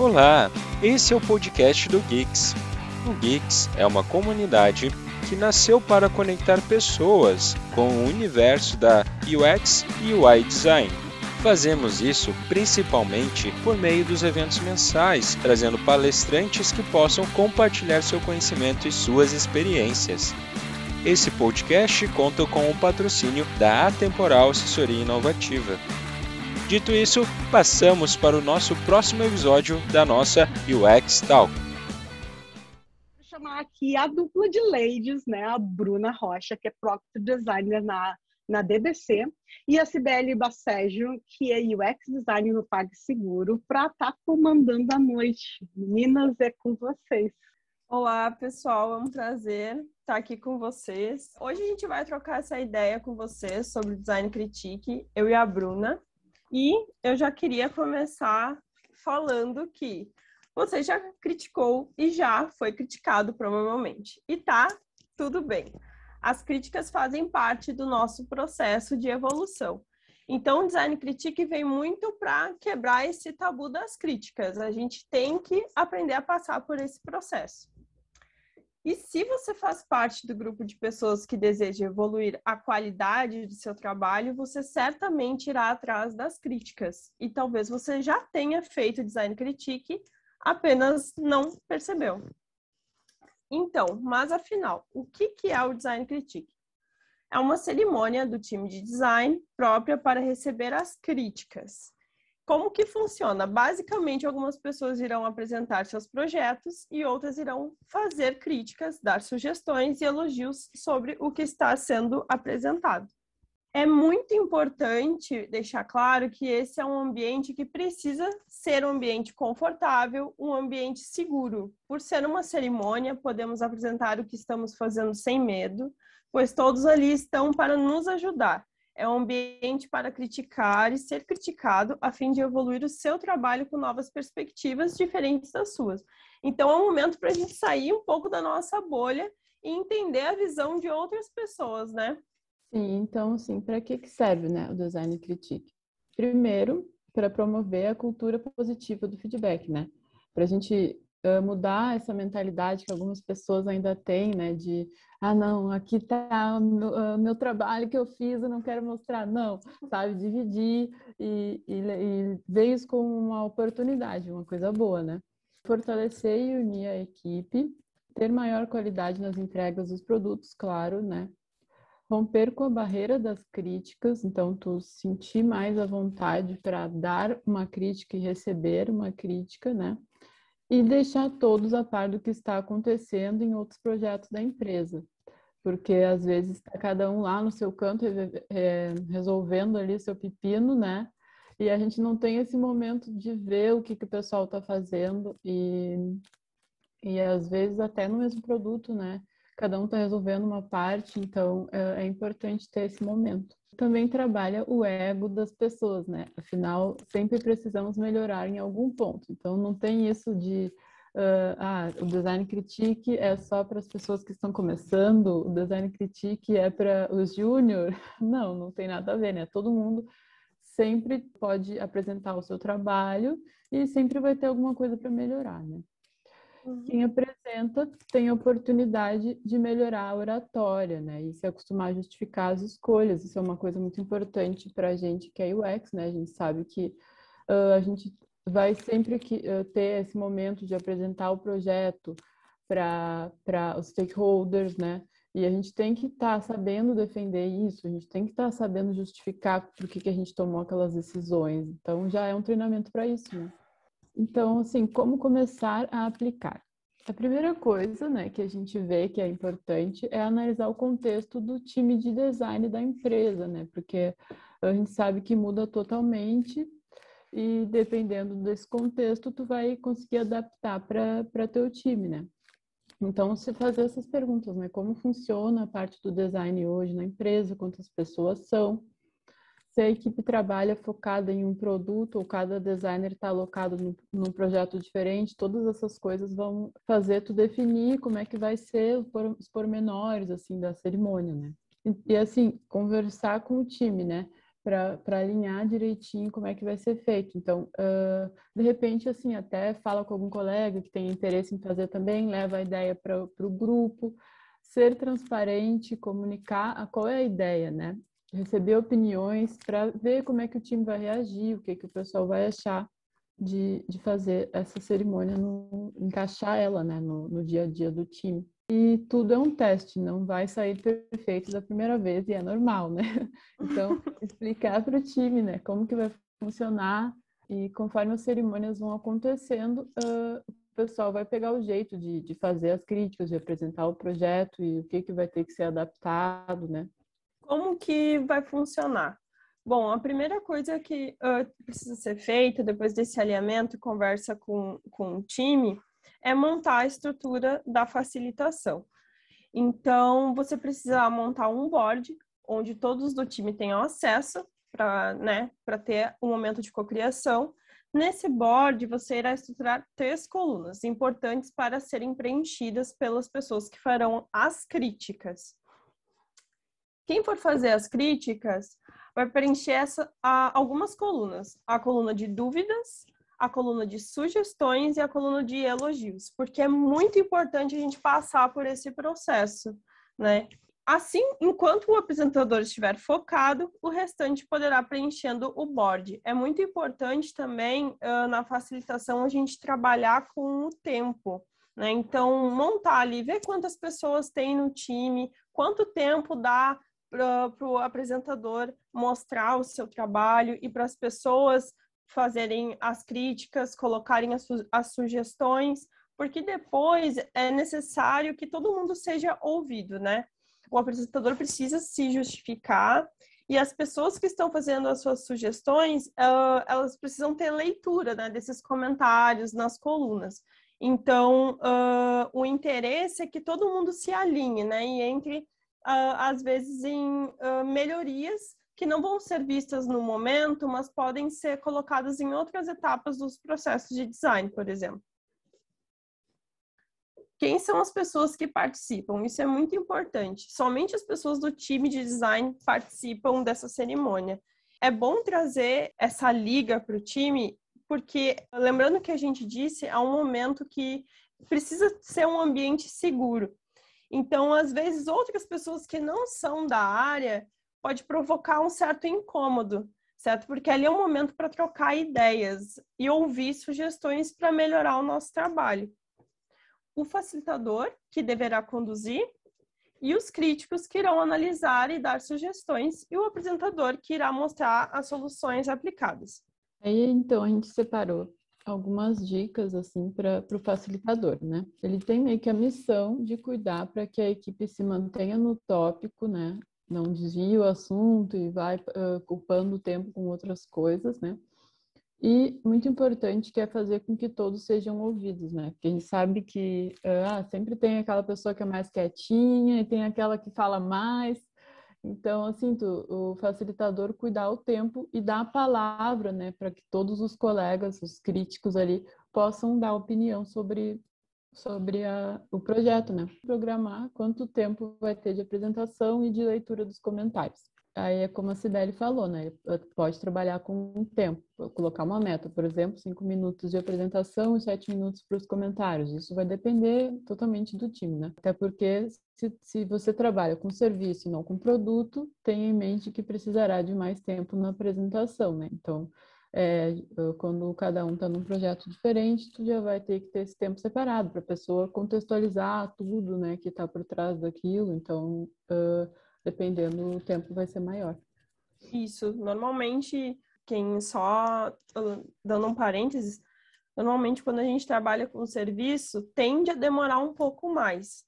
Olá, esse é o podcast do Geeks. O Geeks é uma comunidade que nasceu para conectar pessoas com o universo da UX e UI Design. Fazemos isso principalmente por meio dos eventos mensais, trazendo palestrantes que possam compartilhar seu conhecimento e suas experiências. Esse podcast conta com o patrocínio da Atemporal Assessoria Inovativa. Dito isso, passamos para o nosso próximo episódio da nossa UX Talk. Vou chamar aqui a dupla de ladies, né? A Bruna Rocha, que é Product Designer na, na DBC, e a Cibele Basségio, que é UX Designer no PagSeguro, para estar tá comandando a noite. Meninas, é com vocês. Olá, pessoal, é um prazer estar aqui com vocês. Hoje a gente vai trocar essa ideia com vocês sobre design critique, eu e a Bruna. E eu já queria começar falando que você já criticou e já foi criticado provavelmente. E tá tudo bem. As críticas fazem parte do nosso processo de evolução. Então, o design critique vem muito para quebrar esse tabu das críticas. A gente tem que aprender a passar por esse processo. E se você faz parte do grupo de pessoas que deseja evoluir a qualidade de seu trabalho, você certamente irá atrás das críticas. E talvez você já tenha feito design critique, apenas não percebeu. Então, mas afinal, o que é o design critique? É uma cerimônia do time de design própria para receber as críticas. Como que funciona? Basicamente, algumas pessoas irão apresentar seus projetos e outras irão fazer críticas, dar sugestões e elogios sobre o que está sendo apresentado. É muito importante deixar claro que esse é um ambiente que precisa ser um ambiente confortável, um ambiente seguro. Por ser uma cerimônia, podemos apresentar o que estamos fazendo sem medo, pois todos ali estão para nos ajudar é um ambiente para criticar e ser criticado a fim de evoluir o seu trabalho com novas perspectivas diferentes das suas. Então, é um momento para a gente sair um pouco da nossa bolha e entender a visão de outras pessoas, né? Sim, então, assim, para que, que serve né, o design critique? Primeiro, para promover a cultura positiva do feedback, né? Para a gente uh, mudar essa mentalidade que algumas pessoas ainda têm, né? De, ah, não, aqui está meu, meu, trabalho que eu fiz, eu não quero mostrar. Não, sabe? Dividir e, e, e ver isso como uma oportunidade, uma coisa boa, né? Fortalecer e unir a equipe, ter maior qualidade nas entregas dos produtos, claro, né? romper com a barreira das críticas, então tu sentir mais a vontade para dar uma crítica e receber uma crítica, né? E deixar todos a par do que está acontecendo em outros projetos da empresa. Porque às vezes está cada um lá no seu canto é, resolvendo ali seu pepino, né? E a gente não tem esse momento de ver o que, que o pessoal está fazendo e, e às vezes até no mesmo produto, né? Cada um está resolvendo uma parte, então é, é importante ter esse momento também trabalha o ego das pessoas, né? Afinal, sempre precisamos melhorar em algum ponto. Então, não tem isso de uh, ah, o design critique é só para as pessoas que estão começando, o design critique é para os júnior. Não, não tem nada a ver, né? Todo mundo sempre pode apresentar o seu trabalho e sempre vai ter alguma coisa para melhorar, né? Uhum. Quem apresenta tem a oportunidade de melhorar a oratória, né? E se acostumar a justificar as escolhas. Isso é uma coisa muito importante para a gente que é UX, né? A gente sabe que uh, a gente vai sempre que, uh, ter esse momento de apresentar o projeto para os stakeholders, né? E a gente tem que estar tá sabendo defender isso, a gente tem que estar tá sabendo justificar por que, que a gente tomou aquelas decisões. Então, já é um treinamento para isso, né? Então, assim, como começar a aplicar? A primeira coisa, né, que a gente vê que é importante é analisar o contexto do time de design da empresa, né? Porque a gente sabe que muda totalmente e dependendo desse contexto, tu vai conseguir adaptar para teu time, né? Então, se fazer essas perguntas, né? Como funciona a parte do design hoje na empresa, quantas pessoas são, se a equipe trabalha focada em um produto ou cada designer está alocado num, num, projeto diferente, todas essas coisas vão fazer tu definir como é que vai ser os pormenores assim da cerimônia, né? E, e assim conversar com o time, né? para alinhar direitinho como é que vai ser feito. Então, uh, de repente, assim, até fala com algum colega que tem interesse em fazer também, leva a ideia para o grupo, ser transparente, comunicar a qual é a ideia, né? Receber opiniões para ver como é que o time vai reagir, o que, que o pessoal vai achar de, de fazer essa cerimônia, no, encaixar ela né, no, no dia a dia do time. E tudo é um teste, não vai sair perfeito da primeira vez e é normal, né? Então, explicar para o time, né, como que vai funcionar e conforme as cerimônias vão acontecendo, uh, o pessoal vai pegar o jeito de, de fazer as críticas, de apresentar o projeto e o que que vai ter que ser adaptado, né? Como que vai funcionar? Bom, a primeira coisa que uh, precisa ser feita depois desse alinhamento, conversa com, com o time, é montar a estrutura da facilitação. Então, você precisa montar um board onde todos do time tenham acesso para né, ter um momento de cocriação. Nesse board, você irá estruturar três colunas importantes para serem preenchidas pelas pessoas que farão as críticas. Quem for fazer as críticas vai preencher essa, a, algumas colunas. A coluna de dúvidas, a coluna de sugestões e a coluna de elogios, porque é muito importante a gente passar por esse processo, né? Assim, enquanto o apresentador estiver focado, o restante poderá preenchendo o board. É muito importante também uh, na facilitação a gente trabalhar com o tempo, né? Então, montar ali, ver quantas pessoas tem no time, quanto tempo dá para o apresentador mostrar o seu trabalho e para as pessoas fazerem as críticas, colocarem as, su as sugestões, porque depois é necessário que todo mundo seja ouvido, né? O apresentador precisa se justificar e as pessoas que estão fazendo as suas sugestões, uh, elas precisam ter leitura né, desses comentários nas colunas. Então, uh, o interesse é que todo mundo se alinhe, né? E entre, às vezes, em melhorias que não vão ser vistas no momento, mas podem ser colocadas em outras etapas dos processos de design, por exemplo. Quem são as pessoas que participam? Isso é muito importante. Somente as pessoas do time de design participam dessa cerimônia. É bom trazer essa liga para o time, porque, lembrando que a gente disse, há um momento que precisa ser um ambiente seguro. Então, às vezes, outras pessoas que não são da área pode provocar um certo incômodo, certo? Porque ali é um momento para trocar ideias e ouvir sugestões para melhorar o nosso trabalho. O facilitador, que deverá conduzir, e os críticos que irão analisar e dar sugestões, e o apresentador, que irá mostrar as soluções aplicadas. Aí, então, a gente separou algumas dicas assim para o facilitador, né? Ele tem meio que a missão de cuidar para que a equipe se mantenha no tópico, né? não desvia o assunto e vai uh, culpando o tempo com outras coisas, né? E muito importante que é fazer com que todos sejam ouvidos, né? Porque a gente sabe que uh, sempre tem aquela pessoa que é mais quietinha e tem aquela que fala mais. Então, assim, o facilitador cuidar o tempo e dar a palavra, né, para que todos os colegas, os críticos ali, possam dar opinião sobre sobre a, o projeto, né? Programar quanto tempo vai ter de apresentação e de leitura dos comentários. Aí é como a Sibeli falou, né? Pode trabalhar com um tempo, colocar uma meta, por exemplo, cinco minutos de apresentação e sete minutos para os comentários. Isso vai depender totalmente do time, né? Até porque se, se você trabalha com serviço e não com produto, tenha em mente que precisará de mais tempo na apresentação, né? Então, é, quando cada um está num projeto diferente, tu já vai ter que ter esse tempo separado para a pessoa contextualizar tudo, né, que está por trás daquilo. Então, uh, dependendo, o tempo vai ser maior. Isso. Normalmente, quem só dando um parênteses, normalmente quando a gente trabalha com serviço, tende a demorar um pouco mais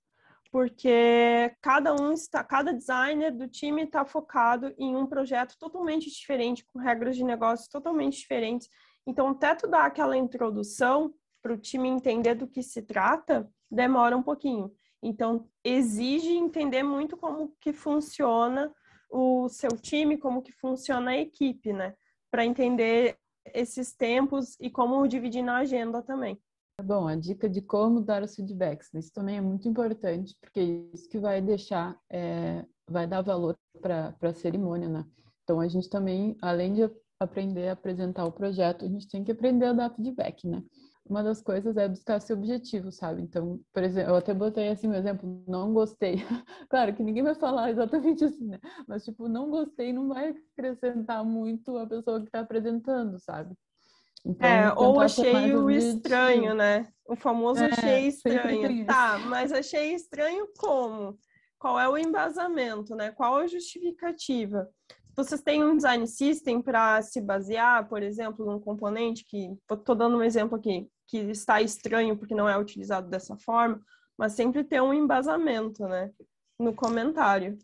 porque cada um está, cada designer do time está focado em um projeto totalmente diferente, com regras de negócio totalmente diferentes. Então, até tu dar aquela introdução para o time entender do que se trata, demora um pouquinho. Então, exige entender muito como que funciona o seu time, como que funciona a equipe, né? Para entender esses tempos e como dividir na agenda também. Bom, a dica de como dar os feedbacks, isso também é muito importante, porque é isso que vai deixar, é, vai dar valor para a cerimônia, né? Então a gente também, além de aprender a apresentar o projeto, a gente tem que aprender a dar feedback, né? Uma das coisas é buscar seu objetivo, sabe? Então, por exemplo, eu até botei assim um exemplo, não gostei. claro que ninguém vai falar exatamente assim, né? Mas, tipo, não gostei não vai acrescentar muito a pessoa que está apresentando, sabe? Então, é, ou achei o estranho, né? O famoso é, achei estranho. Tá, mas achei estranho como? Qual é o embasamento, né? Qual a justificativa? Vocês têm um design system para se basear, por exemplo, num componente que, estou dando um exemplo aqui, que está estranho porque não é utilizado dessa forma, mas sempre ter um embasamento, né? No comentário.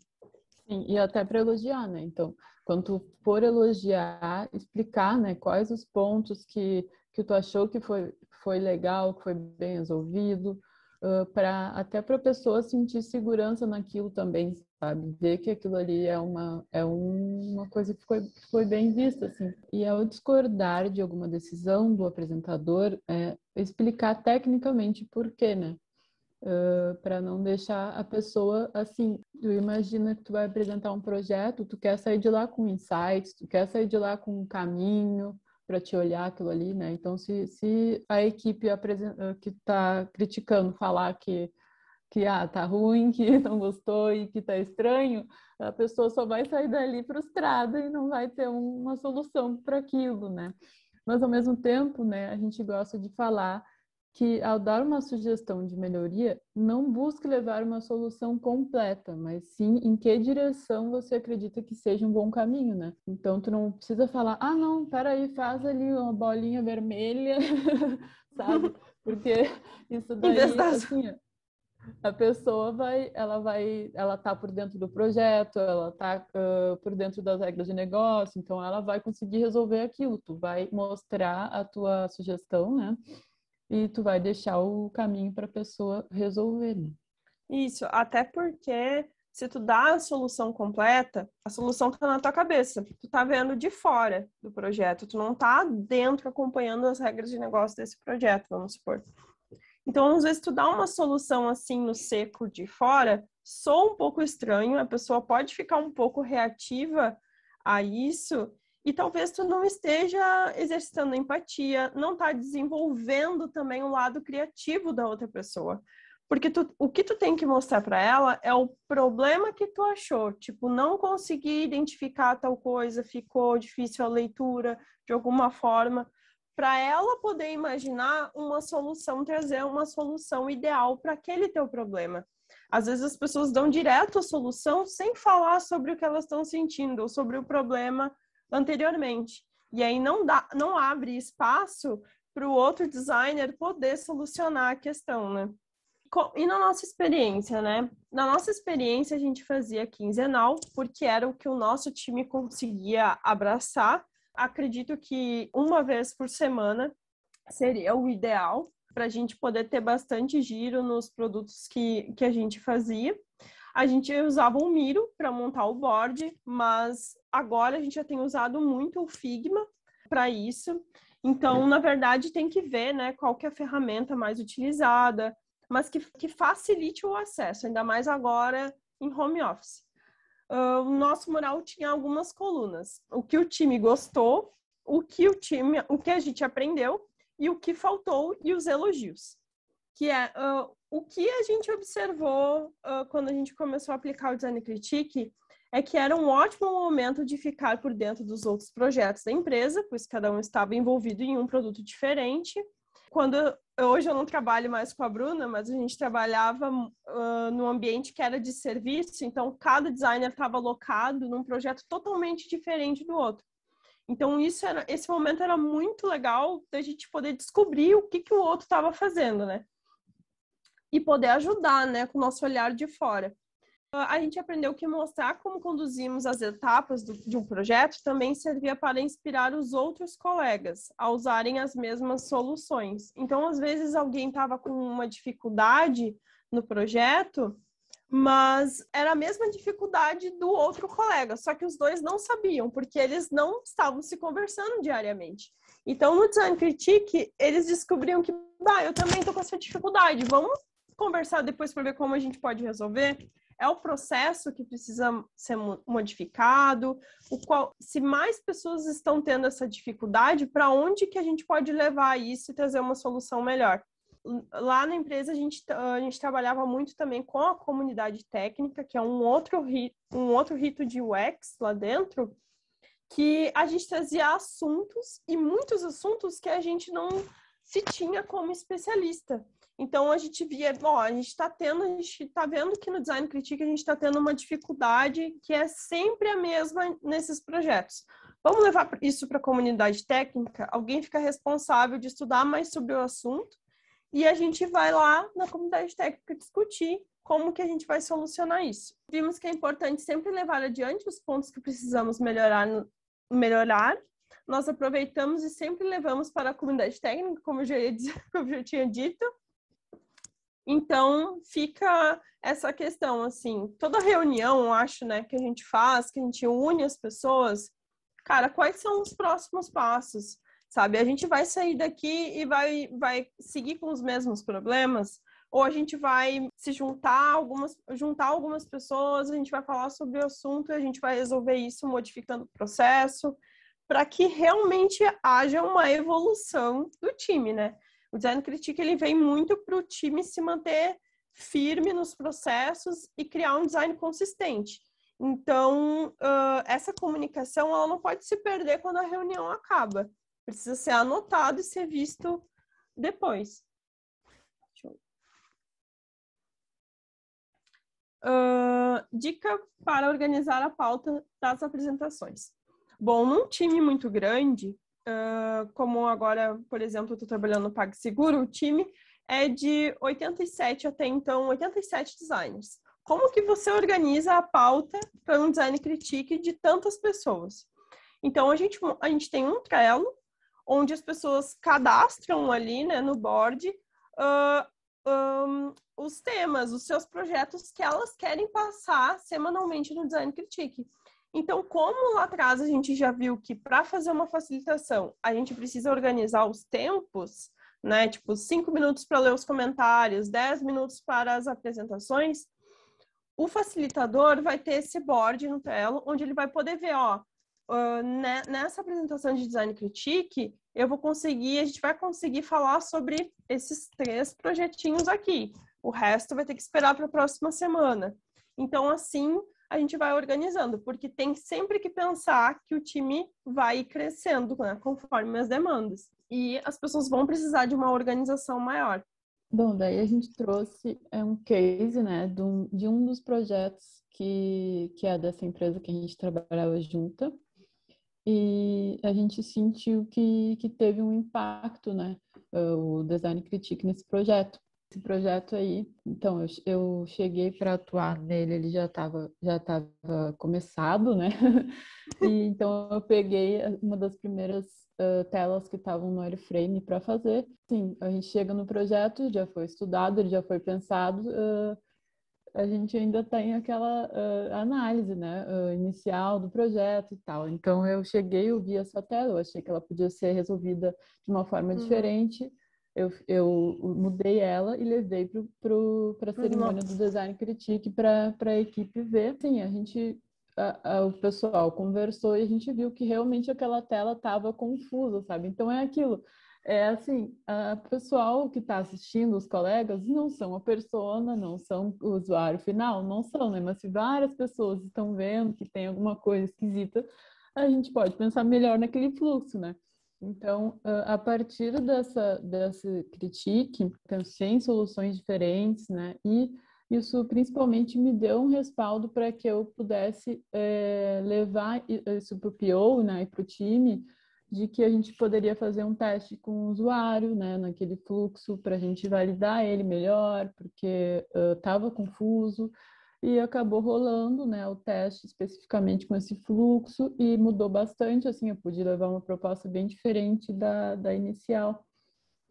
Sim, e até para elogiar, né? Então, quando tu for elogiar, explicar, né, quais os pontos que, que tu achou que foi, foi legal, que foi bem resolvido, uh, para até para a pessoa sentir segurança naquilo também, sabe? Ver que aquilo ali é uma, é uma coisa que foi, foi bem vista, assim. E ao discordar de alguma decisão do apresentador, é, explicar tecnicamente por quê, né? Uh, para não deixar a pessoa assim. Tu imagina que tu vai apresentar um projeto, tu quer sair de lá com insights, tu quer sair de lá com um caminho para te olhar aquilo ali, né? Então, se, se a equipe que está criticando falar que que ah, tá ruim, que não gostou e que tá estranho, a pessoa só vai sair dali frustrada e não vai ter uma solução para aquilo, né? Mas ao mesmo tempo, né, a gente gosta de falar que ao dar uma sugestão de melhoria, não busque levar uma solução completa, mas sim em que direção você acredita que seja um bom caminho, né? Então tu não precisa falar, ah não, peraí, faz ali uma bolinha vermelha, sabe? Porque isso daí, assim, a pessoa vai, ela vai, ela tá por dentro do projeto, ela tá uh, por dentro das regras de negócio, então ela vai conseguir resolver aquilo. Tu vai mostrar a tua sugestão, né? E tu vai deixar o caminho para a pessoa resolver. Né? Isso, até porque se tu dá a solução completa, a solução está na tua cabeça. Tu tá vendo de fora do projeto, tu não tá dentro acompanhando as regras de negócio desse projeto, vamos supor. Então, às vezes tu dá uma solução assim no seco de fora, sou um pouco estranho, a pessoa pode ficar um pouco reativa a isso e talvez tu não esteja exercitando empatia, não está desenvolvendo também o lado criativo da outra pessoa. Porque tu, o que tu tem que mostrar para ela é o problema que tu achou, tipo, não consegui identificar tal coisa, ficou difícil a leitura de alguma forma, para ela poder imaginar uma solução, trazer uma solução ideal para aquele teu problema. Às vezes as pessoas dão direto a solução sem falar sobre o que elas estão sentindo ou sobre o problema anteriormente. E aí não, dá, não abre espaço para o outro designer poder solucionar a questão, né? E na nossa experiência, né? Na nossa experiência, a gente fazia quinzenal, porque era o que o nosso time conseguia abraçar. Acredito que uma vez por semana seria o ideal para a gente poder ter bastante giro nos produtos que, que a gente fazia. A gente usava o Miro para montar o board, mas agora a gente já tem usado muito o Figma para isso. Então, na verdade, tem que ver né, qual que é a ferramenta mais utilizada, mas que, que facilite o acesso, ainda mais agora em home office. Uh, o nosso mural tinha algumas colunas. O que o time gostou, o que o time, o que a gente aprendeu e o que faltou e os elogios. Que é uh, o que a gente observou uh, quando a gente começou a aplicar o Design Critique é que era um ótimo momento de ficar por dentro dos outros projetos da empresa, pois cada um estava envolvido em um produto diferente. Quando hoje eu não trabalho mais com a Bruna, mas a gente trabalhava uh, num ambiente que era de serviço, então cada designer estava alocado num projeto totalmente diferente do outro. Então isso era, esse momento era muito legal da gente poder descobrir o que que o outro estava fazendo, né? E poder ajudar, né, com o nosso olhar de fora. A gente aprendeu que mostrar como conduzimos as etapas do, de um projeto também servia para inspirar os outros colegas a usarem as mesmas soluções. Então, às vezes, alguém estava com uma dificuldade no projeto, mas era a mesma dificuldade do outro colega, só que os dois não sabiam, porque eles não estavam se conversando diariamente. Então, no Design Critique, eles descobriam que, bah, eu também estou com essa dificuldade, vamos conversar depois para ver como a gente pode resolver. É o processo que precisa ser modificado? O qual, se mais pessoas estão tendo essa dificuldade, para onde que a gente pode levar isso e trazer uma solução melhor? Lá na empresa a gente, a gente trabalhava muito também com a comunidade técnica, que é um outro, um outro rito de UX lá dentro, que a gente trazia assuntos e muitos assuntos que a gente não se tinha como especialista. Então a gente via, ó, a gente está tendo, a gente está vendo que no design critique a gente está tendo uma dificuldade que é sempre a mesma nesses projetos. Vamos levar isso para a comunidade técnica? Alguém fica responsável de estudar mais sobre o assunto e a gente vai lá na comunidade técnica discutir como que a gente vai solucionar isso. Vimos que é importante sempre levar adiante os pontos que precisamos melhorar, melhorar. Nós aproveitamos e sempre levamos para a comunidade técnica, como eu já, como eu já tinha dito, então, fica essa questão, assim, toda reunião, acho, né, que a gente faz, que a gente une as pessoas, cara, quais são os próximos passos, sabe? A gente vai sair daqui e vai, vai seguir com os mesmos problemas, ou a gente vai se juntar algumas, juntar algumas pessoas, a gente vai falar sobre o assunto e a gente vai resolver isso modificando o processo, para que realmente haja uma evolução do time, né? O design critique ele vem muito para o time se manter firme nos processos e criar um design consistente. Então, uh, essa comunicação ela não pode se perder quando a reunião acaba. Precisa ser anotado e ser visto depois. Uh, dica para organizar a pauta das apresentações. Bom, num time muito grande, como agora, por exemplo, estou trabalhando no PagSeguro, o time é de 87 até então, 87 designers. Como que você organiza a pauta para um design critique de tantas pessoas? Então, a gente, a gente tem um Trello, onde as pessoas cadastram ali né, no board uh, um, os temas, os seus projetos que elas querem passar semanalmente no Design Critique. Então, como lá atrás a gente já viu que para fazer uma facilitação a gente precisa organizar os tempos, né? Tipo, cinco minutos para ler os comentários, dez minutos para as apresentações. O facilitador vai ter esse board no Trello, onde ele vai poder ver, ó, uh, nessa apresentação de design critique, eu vou conseguir, a gente vai conseguir falar sobre esses três projetinhos aqui. O resto vai ter que esperar para a próxima semana. Então, assim, a gente vai organizando, porque tem sempre que pensar que o time vai crescendo né, conforme as demandas. E as pessoas vão precisar de uma organização maior. Bom, daí a gente trouxe é, um case né, de um, de um dos projetos que, que é dessa empresa que a gente trabalhava junta. E a gente sentiu que, que teve um impacto, né, o Design Critique nesse projeto esse projeto aí, então eu, eu cheguei para atuar nele, ele já estava já tava começado, né? e então eu peguei uma das primeiras uh, telas que estavam no Airframe para fazer. Sim, a gente chega no projeto, já foi estudado, ele já foi pensado, uh, a gente ainda tem aquela uh, análise, né, inicial do projeto e tal. Então eu cheguei, eu vi essa tela, eu achei que ela podia ser resolvida de uma forma uhum. diferente eu, eu mudei ela e levei para a cerimônia do Design Critique para a equipe ver. Sim, a gente, a, a, o pessoal conversou e a gente viu que realmente aquela tela estava confusa, sabe? Então é aquilo. É assim, o pessoal que está assistindo, os colegas, não são a persona, não são o usuário final, não são, né? Mas se várias pessoas estão vendo que tem alguma coisa esquisita, a gente pode pensar melhor naquele fluxo, né? Então, a partir dessa, dessa critique, pensei em soluções diferentes, né? E isso principalmente me deu um respaldo para que eu pudesse é, levar isso para o PO né, e para o time, de que a gente poderia fazer um teste com o usuário, né, naquele fluxo, para a gente validar ele melhor, porque estava uh, confuso e acabou rolando, né, o teste especificamente com esse fluxo e mudou bastante, assim, eu pude levar uma proposta bem diferente da, da inicial.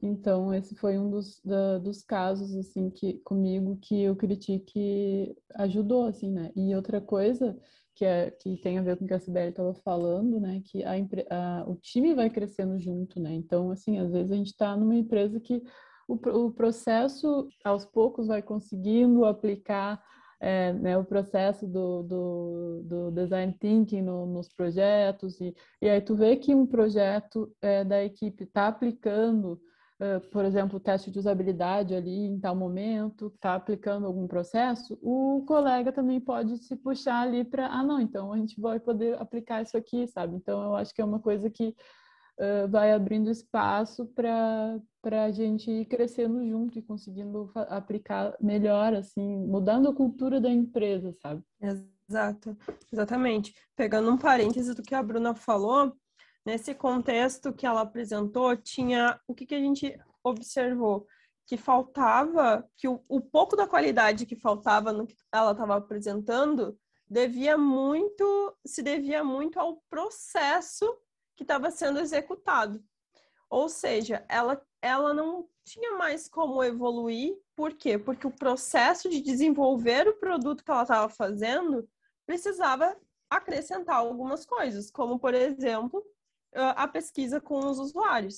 Então, esse foi um dos, da, dos casos, assim, que comigo que o Critique ajudou, assim, né? E outra coisa que, é, que tem a ver com o que a Sibeli estava falando, né? Que a, a, o time vai crescendo junto, né? Então, assim, às vezes a gente está numa empresa que o, o processo, aos poucos, vai conseguindo aplicar é, né, o processo do, do, do design thinking no, nos projetos, e, e aí tu vê que um projeto é, da equipe está aplicando, uh, por exemplo, o teste de usabilidade ali em tal momento, está aplicando algum processo, o colega também pode se puxar ali para, ah, não, então a gente vai poder aplicar isso aqui, sabe? Então eu acho que é uma coisa que uh, vai abrindo espaço para para a gente ir crescendo junto e conseguindo aplicar melhor, assim, mudando a cultura da empresa, sabe? Exato, exatamente. Pegando um parêntese do que a Bruna falou, nesse contexto que ela apresentou, tinha o que, que a gente observou? Que faltava, que o, o pouco da qualidade que faltava no que ela estava apresentando devia muito, se devia muito ao processo que estava sendo executado. Ou seja, ela, ela não tinha mais como evoluir. Por quê? Porque o processo de desenvolver o produto que ela estava fazendo precisava acrescentar algumas coisas, como, por exemplo, a pesquisa com os usuários.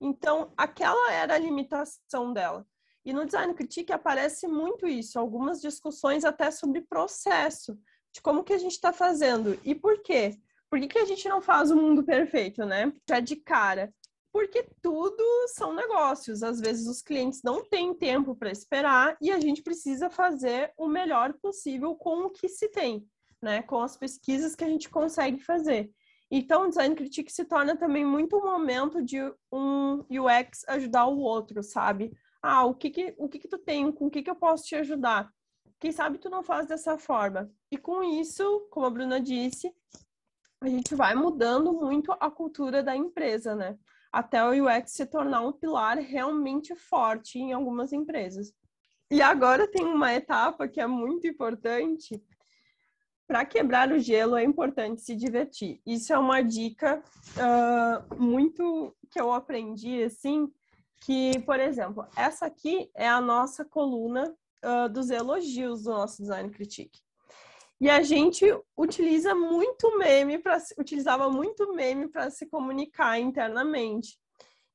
Então, aquela era a limitação dela. E no Design Critique aparece muito isso, algumas discussões até sobre processo, de como que a gente está fazendo e por quê. Por que, que a gente não faz o mundo perfeito, né? Já de cara. Porque tudo são negócios. Às vezes os clientes não têm tempo para esperar e a gente precisa fazer o melhor possível com o que se tem, né? Com as pesquisas que a gente consegue fazer. Então, o design critique se torna também muito um momento de um UX ajudar o outro, sabe? Ah, o que que, o que, que tu tem? Com o que, que eu posso te ajudar? Quem sabe tu não faz dessa forma? E com isso, como a Bruna disse, a gente vai mudando muito a cultura da empresa, né? Até o UX se tornar um pilar realmente forte em algumas empresas. E agora tem uma etapa que é muito importante. Para quebrar o gelo é importante se divertir. Isso é uma dica uh, muito que eu aprendi assim, que, por exemplo, essa aqui é a nossa coluna uh, dos elogios do nosso design critique. E a gente utiliza muito meme para utilizava muito meme para se comunicar internamente.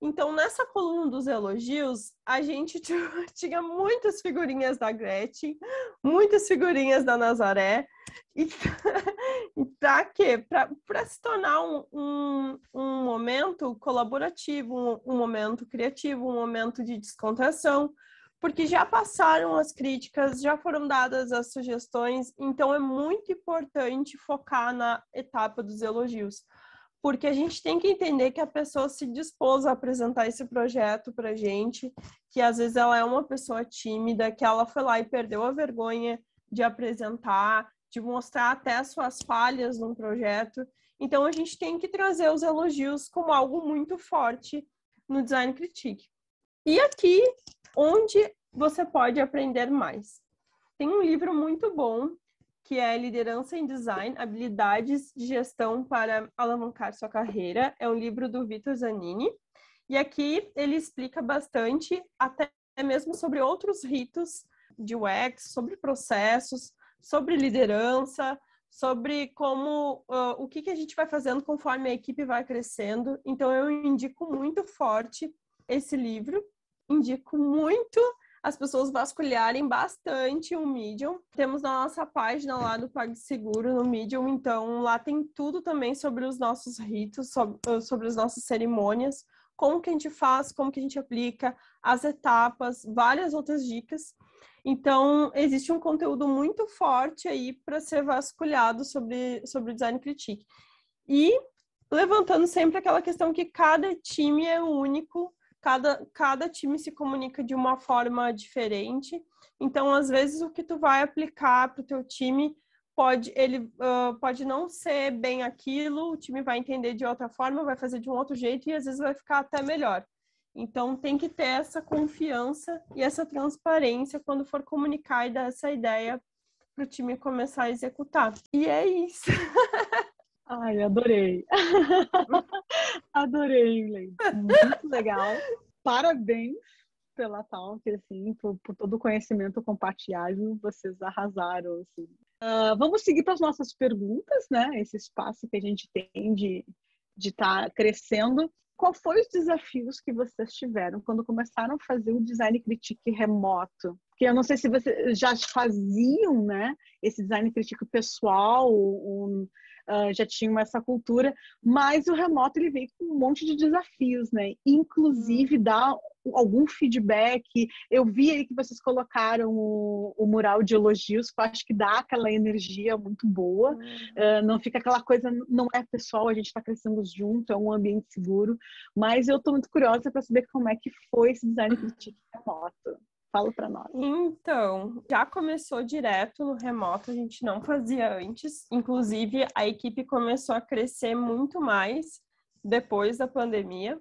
Então, nessa coluna dos elogios, a gente tinha muitas figurinhas da Gretchen, muitas figurinhas da Nazaré. E, para quê? Para se tornar um, um, um momento colaborativo, um, um momento criativo, um momento de descontração, porque já passaram as críticas, já foram dadas as sugestões, então é muito importante focar na etapa dos elogios, porque a gente tem que entender que a pessoa se dispôs a apresentar esse projeto para gente, que às vezes ela é uma pessoa tímida, que ela foi lá e perdeu a vergonha de apresentar, de mostrar até as suas falhas no projeto. Então a gente tem que trazer os elogios como algo muito forte no design critique. E aqui onde você pode aprender mais. Tem um livro muito bom que é Liderança em Design, Habilidades de Gestão para Alavancar Sua Carreira. É um livro do Vitor Zanini. E aqui ele explica bastante, até mesmo sobre outros ritos de UX, sobre processos, sobre liderança, sobre como uh, o que, que a gente vai fazendo conforme a equipe vai crescendo. Então eu indico muito forte esse livro indico muito as pessoas vasculharem bastante o Medium. Temos na nossa página lá do PagSeguro no Medium, então lá tem tudo também sobre os nossos ritos, sobre, sobre as nossas cerimônias, como que a gente faz, como que a gente aplica, as etapas, várias outras dicas. Então, existe um conteúdo muito forte aí para ser vasculhado sobre, sobre o design critique. E levantando sempre aquela questão que cada time é único, cada, cada time se comunica de uma forma diferente. Então, às vezes, o que tu vai aplicar para o teu time pode ele uh, pode não ser bem aquilo, o time vai entender de outra forma, vai fazer de um outro jeito e às vezes vai ficar até melhor. Então tem que ter essa confiança e essa transparência quando for comunicar e dar essa ideia para o time começar a executar. E é isso. Ai, adorei. adorei, Leite. Muito legal. Parabéns pela talk, assim, por, por, todo o conhecimento compartilhado. Vocês arrasaram, assim. Uh, vamos seguir para as nossas perguntas, né? Esse espaço que a gente tem de estar tá crescendo. qual foi os desafios que vocês tiveram quando começaram a fazer o design critique remoto? Porque eu não sei se vocês já faziam, né, esse design crítico pessoal, um, uh, já tinham essa cultura, mas o remoto ele veio com um monte de desafios, né? Inclusive dar algum feedback. Eu vi aí que vocês colocaram o, o mural de elogios, que eu acho que dá aquela energia muito boa. Uh, não fica aquela coisa, não é pessoal, a gente está crescendo junto, é um ambiente seguro. Mas eu estou muito curiosa para saber como é que foi esse design critique remoto. Fala para nós. Então, já começou direto no remoto, a gente não fazia antes. Inclusive, a equipe começou a crescer muito mais depois da pandemia,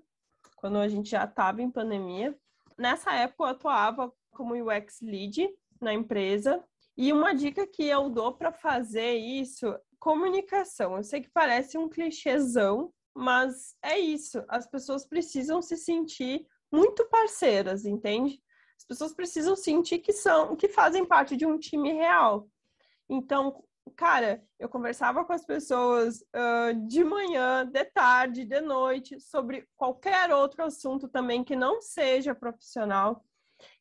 quando a gente já estava em pandemia. Nessa época, eu atuava como UX Lead na empresa. E uma dica que eu dou para fazer isso, comunicação. Eu sei que parece um clichêzão, mas é isso. As pessoas precisam se sentir muito parceiras, entende? As pessoas precisam sentir que são, que fazem parte de um time real. Então, cara, eu conversava com as pessoas uh, de manhã, de tarde, de noite, sobre qualquer outro assunto também que não seja profissional.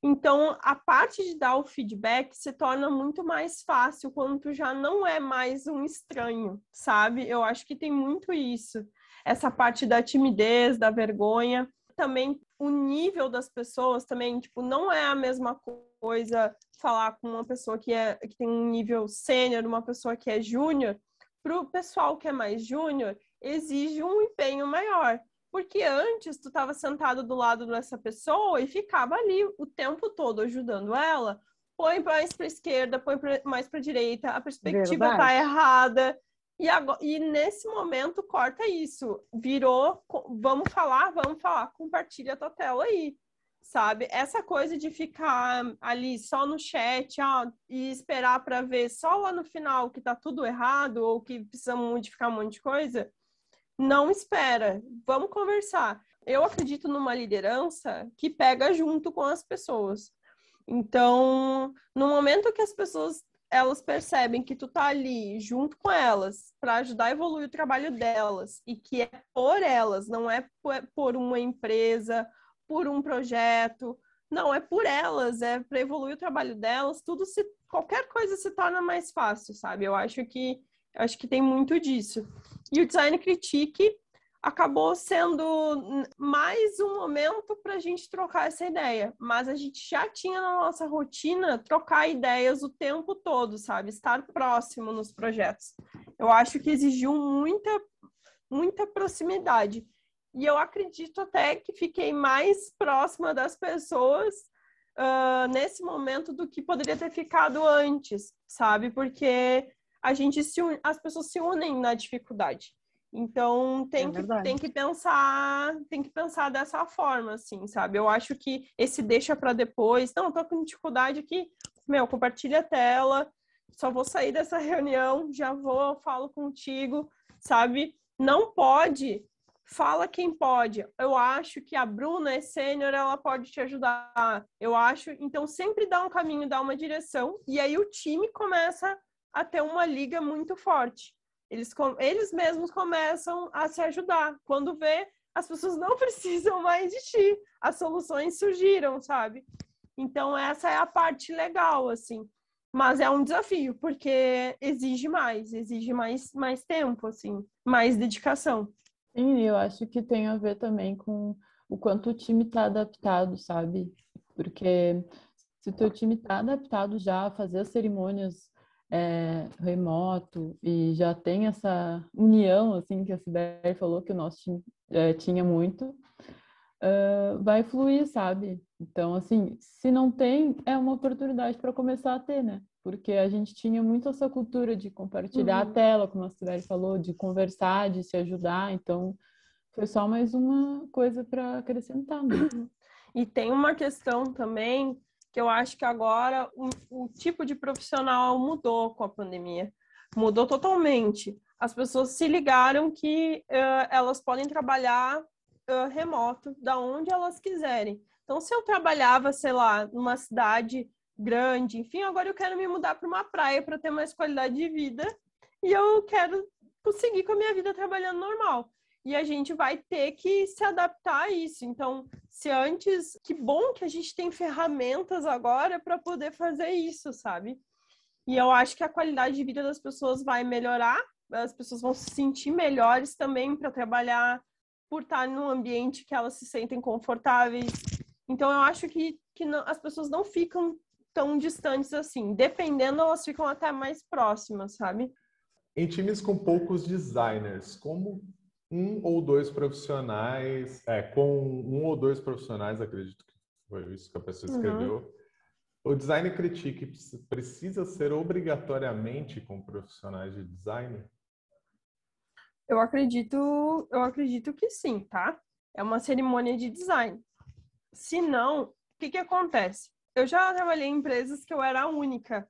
Então, a parte de dar o feedback se torna muito mais fácil quando tu já não é mais um estranho, sabe? Eu acho que tem muito isso. Essa parte da timidez, da vergonha também o nível das pessoas também, tipo, não é a mesma coisa falar com uma pessoa que, é, que tem um nível sênior, uma pessoa que é júnior. Para o pessoal que é mais júnior, exige um empenho maior. Porque antes tu estava sentado do lado dessa pessoa e ficava ali o tempo todo ajudando ela. Põe mais para esquerda, põe mais para a direita, a perspectiva está errada. E, agora, e nesse momento corta isso. Virou, vamos falar, vamos falar, compartilha a tua tela aí. Sabe? Essa coisa de ficar ali só no chat ó, e esperar para ver só lá no final que tá tudo errado ou que precisa modificar um monte de coisa, não espera. Vamos conversar. Eu acredito numa liderança que pega junto com as pessoas. Então, no momento que as pessoas elas percebem que tu tá ali junto com elas para ajudar a evoluir o trabalho delas e que é por elas, não é por uma empresa, por um projeto, não, é por elas, é para evoluir o trabalho delas, tudo se qualquer coisa se torna mais fácil, sabe? Eu acho que acho que tem muito disso. E o design critique acabou sendo mais um momento para a gente trocar essa ideia. Mas a gente já tinha na nossa rotina trocar ideias o tempo todo, sabe? Estar próximo nos projetos. Eu acho que exigiu muita, muita proximidade. E eu acredito até que fiquei mais próxima das pessoas uh, nesse momento do que poderia ter ficado antes, sabe? Porque a gente se as pessoas se unem na dificuldade. Então tem, é que, tem que pensar, tem que pensar dessa forma, assim, sabe? Eu acho que esse deixa para depois. Não, tô com dificuldade aqui, meu, compartilha a tela, só vou sair dessa reunião, já vou, falo contigo, sabe? Não pode, fala quem pode. Eu acho que a Bruna é sênior, ela pode te ajudar. Eu acho, então sempre dá um caminho, dá uma direção, e aí o time começa a ter uma liga muito forte. Eles, eles mesmos começam a se ajudar. Quando vê, as pessoas não precisam mais de ti. As soluções surgiram, sabe? Então, essa é a parte legal, assim. Mas é um desafio, porque exige mais, exige mais, mais tempo, assim, mais dedicação. Sim, eu acho que tem a ver também com o quanto o time está adaptado, sabe? Porque se o teu time está adaptado já a fazer as cerimônias é, remoto e já tem essa união, assim, que a Sibeli falou que o nosso time é, tinha muito, uh, vai fluir, sabe? Então, assim, se não tem, é uma oportunidade para começar a ter, né? Porque a gente tinha muito essa cultura de compartilhar uhum. a tela, como a Sibeli falou, de conversar, de se ajudar, então foi só mais uma coisa para acrescentar. Né? E tem uma questão também que eu acho que agora o, o tipo de profissional mudou com a pandemia. Mudou totalmente. As pessoas se ligaram que uh, elas podem trabalhar uh, remoto, da onde elas quiserem. Então, se eu trabalhava, sei lá, numa cidade grande, enfim, agora eu quero me mudar para uma praia para ter mais qualidade de vida e eu quero conseguir com a minha vida trabalhando normal. E a gente vai ter que se adaptar a isso. Então, se antes, que bom que a gente tem ferramentas agora para poder fazer isso, sabe? E eu acho que a qualidade de vida das pessoas vai melhorar, as pessoas vão se sentir melhores também para trabalhar, por estar num ambiente que elas se sentem confortáveis. Então, eu acho que, que não, as pessoas não ficam tão distantes assim. Dependendo, elas ficam até mais próximas, sabe? Em times com poucos designers, como um ou dois profissionais, é, com um ou dois profissionais, acredito que foi isso que a pessoa uhum. escreveu. Uhum. O design critique precisa ser obrigatoriamente com profissionais de design? Eu acredito, eu acredito que sim, tá? É uma cerimônia de design. Se não, o que que acontece? Eu já trabalhei em empresas que eu era a única.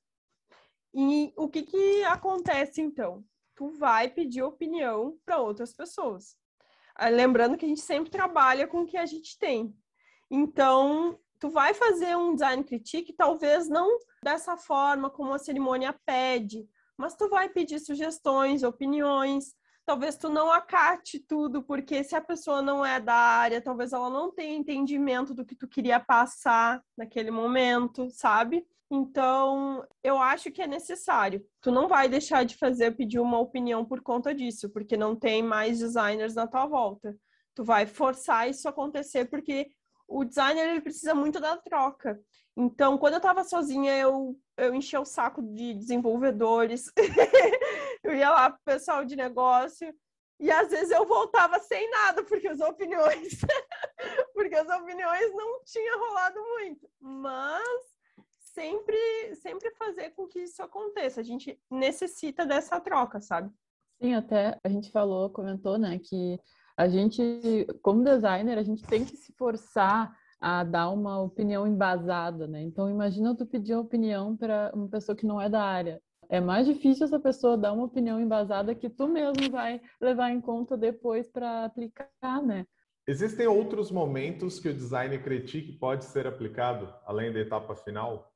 E o que que acontece então? Tu vai pedir opinião para outras pessoas. Ah, lembrando que a gente sempre trabalha com o que a gente tem. Então, tu vai fazer um design critique, talvez não dessa forma como a cerimônia pede, mas tu vai pedir sugestões, opiniões. Talvez tu não acate tudo, porque se a pessoa não é da área, talvez ela não tenha entendimento do que tu queria passar naquele momento, sabe? Então, eu acho que é necessário. Tu não vai deixar de fazer pedir uma opinião por conta disso, porque não tem mais designers na tua volta. Tu vai forçar isso acontecer porque o designer ele precisa muito da troca. Então, quando eu estava sozinha, eu, eu enchia o saco de desenvolvedores. eu ia lá pro pessoal de negócio e às vezes eu voltava sem nada, porque as opiniões porque as opiniões não tinham rolado muito. Mas sempre, sempre fazer com que isso aconteça. A gente necessita dessa troca, sabe? Sim, até a gente falou, comentou, né, que a gente, como designer, a gente tem que se forçar a dar uma opinião embasada, né? Então, imagina tu pedir uma opinião para uma pessoa que não é da área. É mais difícil essa pessoa dar uma opinião embasada que tu mesmo vai levar em conta depois para aplicar, né? Existem outros momentos que o design critique pode ser aplicado, além da etapa final?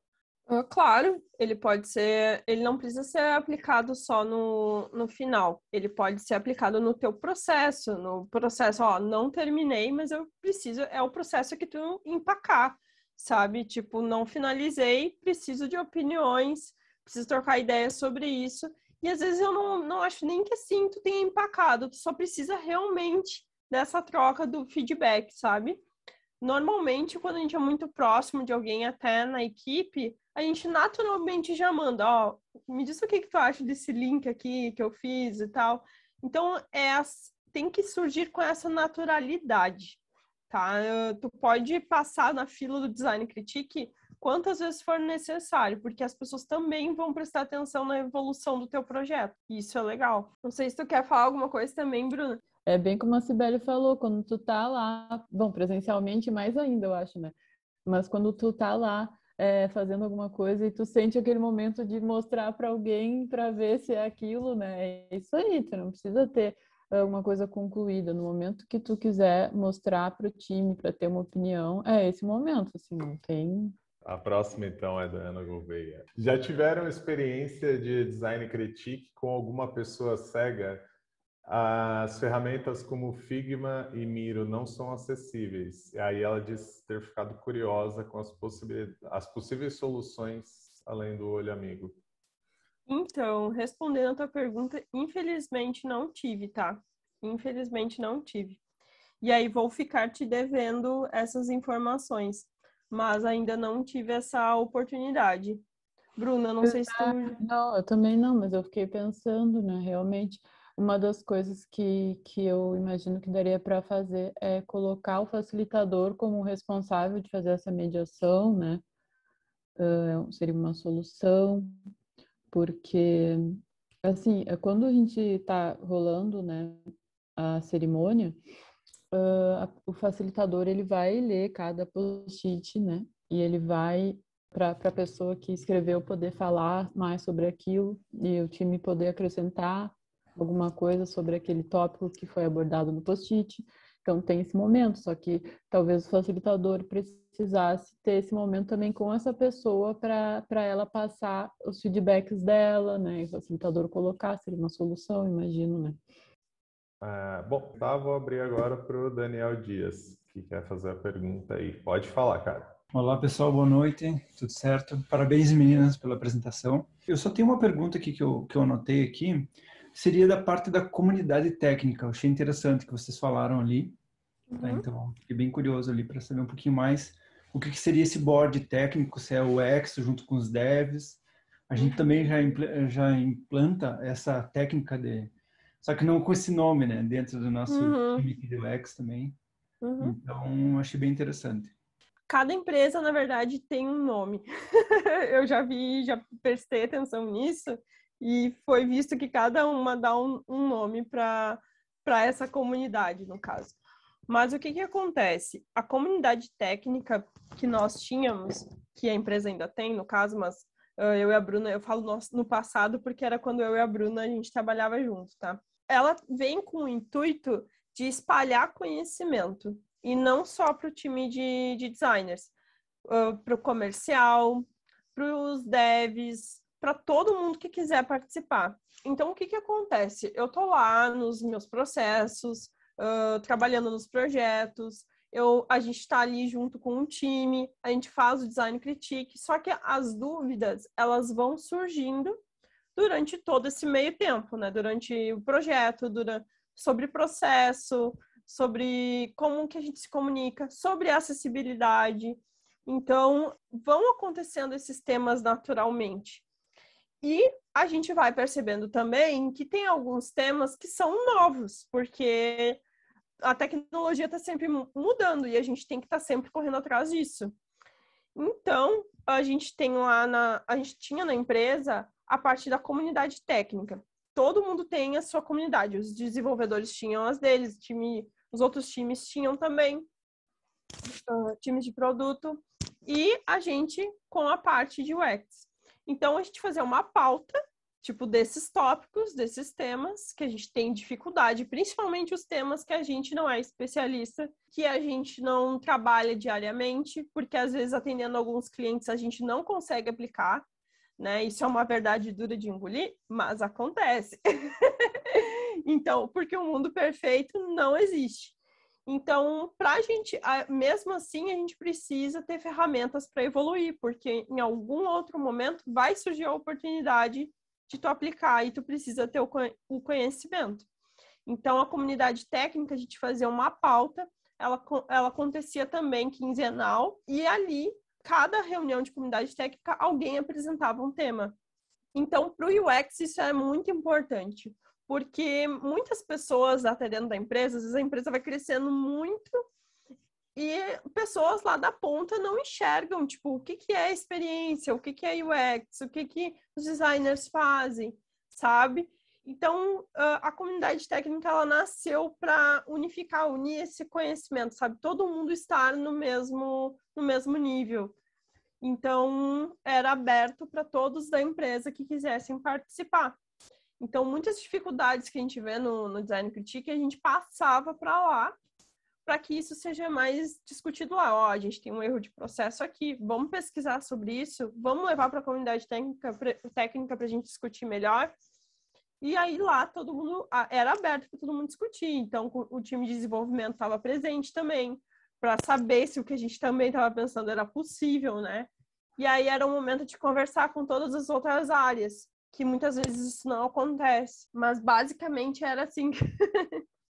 Uh, claro, ele pode ser, ele não precisa ser aplicado só no, no final, ele pode ser aplicado no teu processo, no processo, ó, não terminei, mas eu preciso, é o processo que tu empacar, sabe? Tipo, não finalizei, preciso de opiniões, preciso trocar ideias sobre isso, e às vezes eu não, não acho nem que assim tu tenha empacado, tu só precisa realmente dessa troca do feedback, sabe? Normalmente, quando a gente é muito próximo de alguém, até na equipe, a gente naturalmente já manda, ó, me diz o que, que tu acha desse link aqui que eu fiz e tal. Então, é, tem que surgir com essa naturalidade, tá? Tu pode passar na fila do Design Critique quantas vezes for necessário, porque as pessoas também vão prestar atenção na evolução do teu projeto. Isso é legal. Não sei se tu quer falar alguma coisa também, Bruna. É bem como a Sibeli falou, quando tu tá lá, bom, presencialmente mais ainda, eu acho, né? Mas quando tu tá lá é, fazendo alguma coisa e tu sente aquele momento de mostrar para alguém para ver se é aquilo, né? É isso aí, tu não precisa ter uma coisa concluída. No momento que tu quiser mostrar para o time, para ter uma opinião, é esse momento, assim, não tem. A próxima, então, é da Ana Gouveia. Já tiveram experiência de design critique com alguma pessoa cega as ferramentas como Figma e Miro não são acessíveis. E aí ela diz ter ficado curiosa com as, as possíveis soluções além do olho amigo. Então, respondendo a tua pergunta, infelizmente não tive, tá? Infelizmente não tive. E aí vou ficar te devendo essas informações, mas ainda não tive essa oportunidade. Bruna, não sei se tu... Não, eu também não, mas eu fiquei pensando, né, realmente uma das coisas que, que eu imagino que daria para fazer é colocar o facilitador como responsável de fazer essa mediação, né? Uh, seria uma solução, porque, assim, é quando a gente está rolando, né, a cerimônia, uh, o facilitador ele vai ler cada post-it, né? E ele vai para a pessoa que escreveu poder falar mais sobre aquilo e o time poder acrescentar alguma coisa sobre aquele tópico que foi abordado no post-it. Então tem esse momento, só que talvez o facilitador precisasse ter esse momento também com essa pessoa para ela passar os feedbacks dela, né? E o facilitador colocar, seria uma solução, imagino, né? Ah, bom, tá, vou abrir agora para o Daniel Dias, que quer fazer a pergunta aí. Pode falar, cara. Olá, pessoal, boa noite, tudo certo? Parabéns, meninas, pela apresentação. Eu só tenho uma pergunta aqui que eu, que eu anotei aqui, seria da parte da comunidade técnica. Eu achei interessante que vocês falaram ali, tá? Uhum. Então, fiquei bem curioso ali para saber um pouquinho mais o que, que seria esse board técnico, se é o X junto com os devs. A gente também já, impl- já implanta essa técnica de só que não com esse nome, né? Dentro do nosso Uhum. time do UX também. Uhum. Então, achei bem interessante. Cada empresa, na verdade, tem um nome. eu já vi, já prestei atenção nisso e foi visto que cada uma dá um, um nome para essa comunidade, no caso. Mas o que, que acontece? A comunidade técnica que nós tínhamos, que a empresa ainda tem, no caso, mas ah, eu e a Bruna, eu falo nós- no passado porque era quando eu e a Bruna a gente trabalhava junto, tá? Ela vem com o intuito de espalhar conhecimento e não só para o time de, de designers, para o comercial, para os devs, para todo mundo que quiser participar. Então, o que, que acontece? Eu tô lá nos meus processos, ah, trabalhando nos projetos, eu, a gente está ali junto com um time, a gente faz o design critique, só que as dúvidas, elas vão surgindo durante todo esse meio tempo, né? Durante o projeto, durante, sobre processo, sobre como que a gente se comunica, sobre acessibilidade. Então, vão acontecendo esses temas naturalmente. E a gente vai percebendo também que tem alguns temas que são novos, porque a tecnologia está sempre mu- mudando e a gente tem que estar sempre correndo atrás disso. Então, a gente tem lá na, a gente tinha na empresa a parte da comunidade técnica. Todo mundo tem a sua comunidade. Os desenvolvedores tinham as deles, time, os outros times tinham também ah, times de produto e a gente com a parte de UX. Então a gente fazia uma pauta tipo desses tópicos, desses temas que a gente tem dificuldade, principalmente os temas que a gente não é especialista, que a gente não trabalha diariamente, porque às vezes atendendo alguns clientes a gente não consegue aplicar, né? Isso é uma verdade dura de engolir, mas acontece. então, porque o mundo perfeito não existe. Então, para a gente, mesmo assim, a gente precisa ter ferramentas para evoluir, porque em algum outro momento vai surgir a oportunidade de tu aplicar e tu precisa ter o conhe- o conhecimento. Então, a comunidade técnica, a gente fazia uma pauta, ela, ela acontecia também quinzenal, e ali, cada reunião de comunidade técnica, alguém apresentava um tema. Então, para o UX, isso é muito importante, porque muitas pessoas até dentro da empresa, às vezes a empresa vai crescendo muito e pessoas lá da ponta não enxergam, tipo, o que, que é experiência, o que, que é UX, o que, que os designers fazem, sabe? Então, a comunidade técnica, ela nasceu para unificar, unir esse conhecimento, sabe? Todo mundo estar no mesmo, no mesmo nível. Então, era aberto para todos da empresa que quisessem participar. Então, muitas dificuldades que a gente vê no, no Design Critique, a gente passava para lá para que isso seja mais discutido lá. Ó, a gente tem um erro de processo aqui, vamos pesquisar sobre isso, vamos levar para a comunidade técnica para a gente discutir melhor. E aí lá todo mundo era aberto para todo mundo discutir. Então o o time de desenvolvimento estava presente também para saber se o que a gente também estava pensando era possível, né? E aí era um momento de conversar com todas as outras áreas, que muitas vezes isso não acontece, mas basicamente era assim.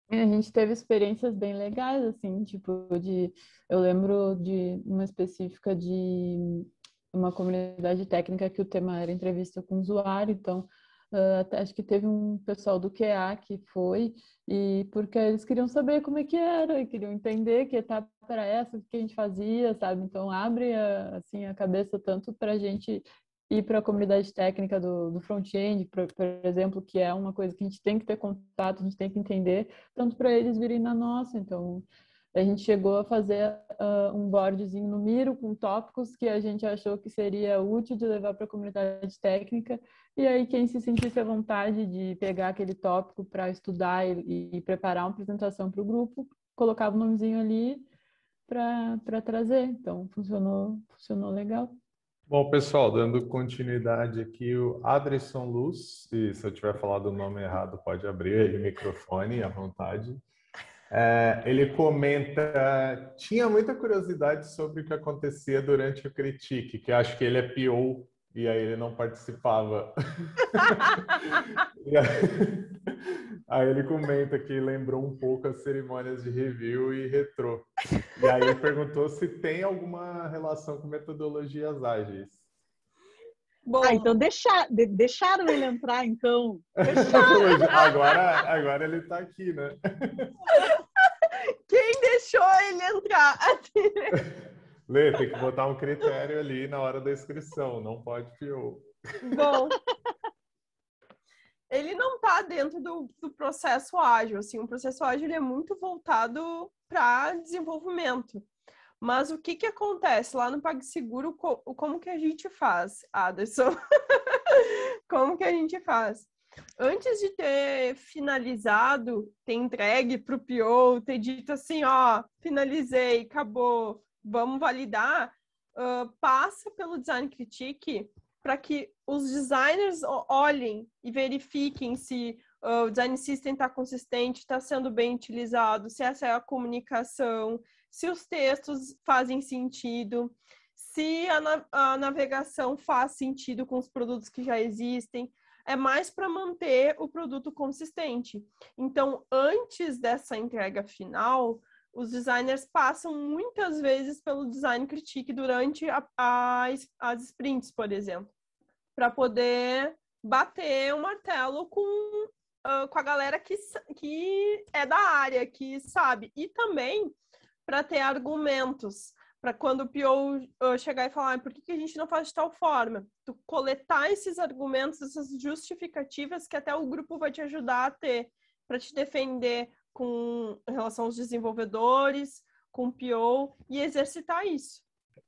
A gente teve experiências bem legais, assim, tipo, de... Eu lembro de uma específica de uma comunidade técnica que o tema era entrevista com o usuário, então até acho que teve um pessoal do QA que foi, e porque eles queriam saber como é que era, e queriam entender que etapa era essa, o que a gente fazia, sabe? Então abre a, assim, a cabeça tanto para a gente ir para a comunidade técnica do, do front-end, por, por exemplo, que é uma coisa que a gente tem que ter contato, a gente tem que entender, tanto para eles virem na nossa. Então, a gente chegou a fazer ah, um boardzinho no Miro com tópicos que a gente achou que seria útil de levar para a comunidade técnica, e aí quem se sentisse à vontade de pegar aquele tópico para estudar e, e preparar uma apresentação para o grupo, colocava o nomezinho ali para trazer. Então, funcionou, funcionou legal. Bom, pessoal, dando continuidade aqui, o Adrisson Luz, e se eu tiver falado o nome errado, pode abrir o microfone à vontade. É, ele comenta, tinha muita curiosidade sobre o que acontecia durante o Critique, que acho que ele é PO e aí ele não participava. aí, aí, ele comenta que lembrou um pouco as cerimônias de review e retrô. E aí ele perguntou se tem alguma relação com metodologias ágeis. Bom, ah, então deixar, de, deixaram ele entrar, então. agora, agora ele está aqui, né? Quem deixou ele entrar? Lê, tem que botar um critério ali na hora da inscrição, não pode pior. Bom, ele não está dentro do, do, processo ágil, assim, o processo ágil é muito voltado para desenvolvimento. Mas o que que acontece lá no PagSeguro, como que a gente faz, Aderson? como que a gente faz? Antes de ter finalizado, ter entregue para o PO, ter dito assim, ó, finalizei, acabou, vamos validar, uh, passa pelo design critique para que os designers olhem e verifiquem se uh, o design system está consistente, está sendo bem utilizado, se essa é a comunicação, se os textos fazem sentido, se a, na a navegação faz sentido com os produtos que já existem. É mais para manter o produto consistente. Então, antes dessa entrega final, os designers passam muitas vezes pelo design critique durante a, a, as sprints, por exemplo, para poder bater o um martelo com, uh, com a galera que, que é da área, que sabe, e também para ter argumentos, para quando o uh, chegar e falar ah, por que, que a gente não faz de tal forma, tu coletar esses argumentos, essas justificativas que até o grupo vai te ajudar a ter, para te defender com relação aos desenvolvedores, com o PO e exercitar isso.